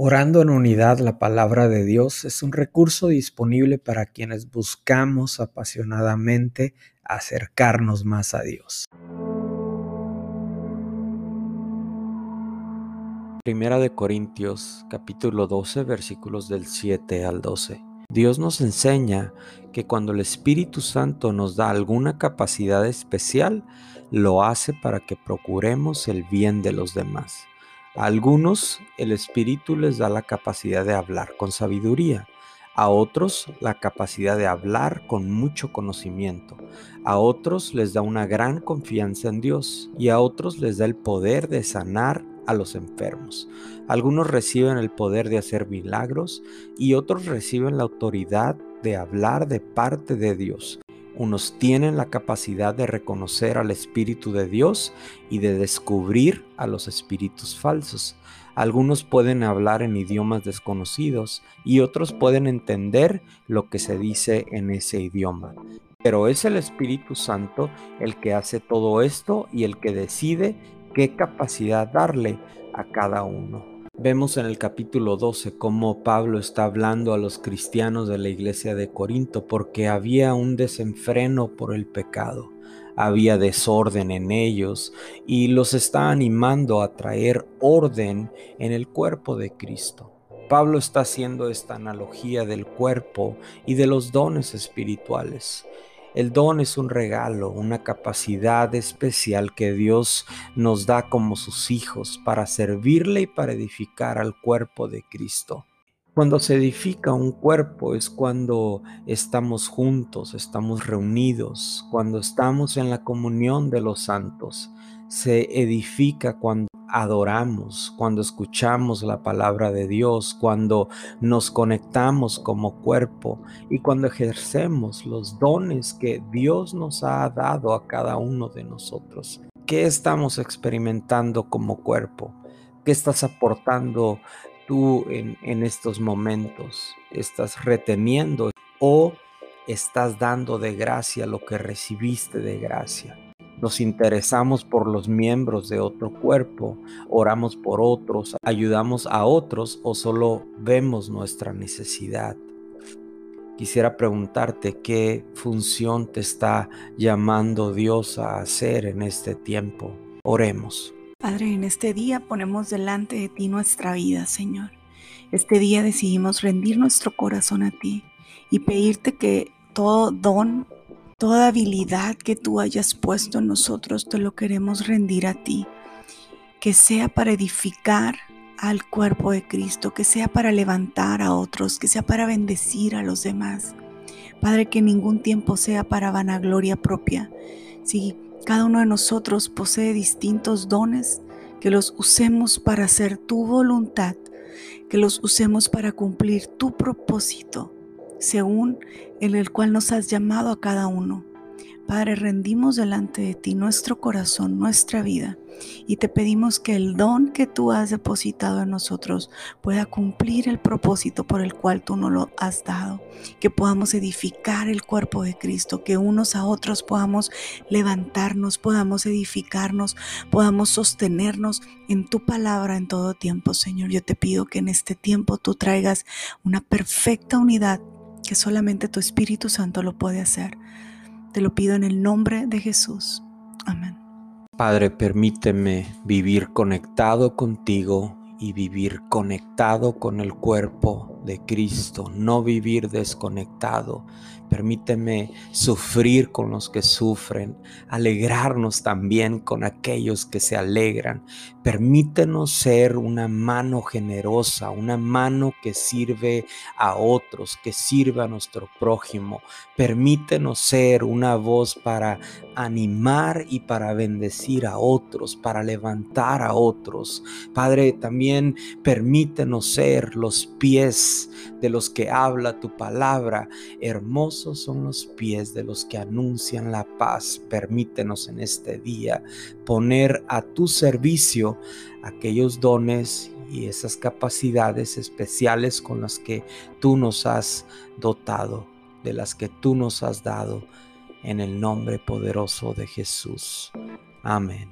Orando en unidad la palabra de Dios es un recurso disponible para quienes buscamos apasionadamente acercarnos más a Dios. Primera de Corintios capítulo 12 versículos del 7 al 12. Dios nos enseña que cuando el Espíritu Santo nos da alguna capacidad especial, lo hace para que procuremos el bien de los demás. A algunos el Espíritu les da la capacidad de hablar con sabiduría, a otros la capacidad de hablar con mucho conocimiento, a otros les da una gran confianza en Dios y a otros les da el poder de sanar a los enfermos. Algunos reciben el poder de hacer milagros y otros reciben la autoridad de hablar de parte de Dios. Unos tienen la capacidad de reconocer al Espíritu de Dios y de descubrir a los espíritus falsos. Algunos pueden hablar en idiomas desconocidos y otros pueden entender lo que se dice en ese idioma. Pero es el Espíritu Santo el que hace todo esto y el que decide qué capacidad darle a cada uno. Vemos en el capítulo 12 cómo Pablo está hablando a los cristianos de la iglesia de Corinto porque había un desenfreno por el pecado, había desorden en ellos y los está animando a traer orden en el cuerpo de Cristo. Pablo está haciendo esta analogía del cuerpo y de los dones espirituales. El don es un regalo, una capacidad especial que Dios nos da como sus hijos para servirle y para edificar al cuerpo de Cristo. Cuando se edifica un cuerpo es cuando estamos juntos, estamos reunidos, cuando estamos en la comunión de los santos. Se edifica cuando adoramos, cuando escuchamos la palabra de Dios, cuando nos conectamos como cuerpo y cuando ejercemos los dones que Dios nos ha dado a cada uno de nosotros. ¿Qué estamos experimentando como cuerpo? ¿Qué estás aportando tú en, en estos momentos? ¿Estás reteniendo o estás dando de gracia lo que recibiste de gracia? Nos interesamos por los miembros de otro cuerpo, oramos por otros, ayudamos a otros o solo vemos nuestra necesidad. Quisiera preguntarte qué función te está llamando Dios a hacer en este tiempo. Oremos. Padre, en este día ponemos delante de ti nuestra vida, Señor. Este día decidimos rendir nuestro corazón a ti y pedirte que todo don Toda habilidad que tú hayas puesto en nosotros te lo queremos rendir a ti. Que sea para edificar al cuerpo de Cristo, que sea para levantar a otros, que sea para bendecir a los demás. Padre, que ningún tiempo sea para vanagloria propia. Si cada uno de nosotros posee distintos dones, que los usemos para hacer tu voluntad, que los usemos para cumplir tu propósito según el cual nos has llamado a cada uno. Padre, rendimos delante de ti nuestro corazón, nuestra vida, y te pedimos que el don que tú has depositado en nosotros pueda cumplir el propósito por el cual tú nos lo has dado, que podamos edificar el cuerpo de Cristo, que unos a otros podamos levantarnos, podamos edificarnos, podamos sostenernos en tu palabra en todo tiempo, Señor. Yo te pido que en este tiempo tú traigas una perfecta unidad que solamente tu Espíritu Santo lo puede hacer. Te lo pido en el nombre de Jesús. Amén. Padre, permíteme vivir conectado contigo y vivir conectado con el cuerpo de Cristo, no vivir desconectado. Permíteme sufrir con los que sufren, alegrarnos también con aquellos que se alegran. Permítenos ser una mano generosa, una mano que sirve a otros, que sirve a nuestro prójimo. Permítenos ser una voz para animar y para bendecir a otros, para levantar a otros. Padre, también permítenos ser los pies de los que habla tu palabra. Hermosos son los pies de los que anuncian la paz. Permítenos en este día poner a tu servicio aquellos dones y esas capacidades especiales con las que tú nos has dotado, de las que tú nos has dado en el nombre poderoso de Jesús. Amén.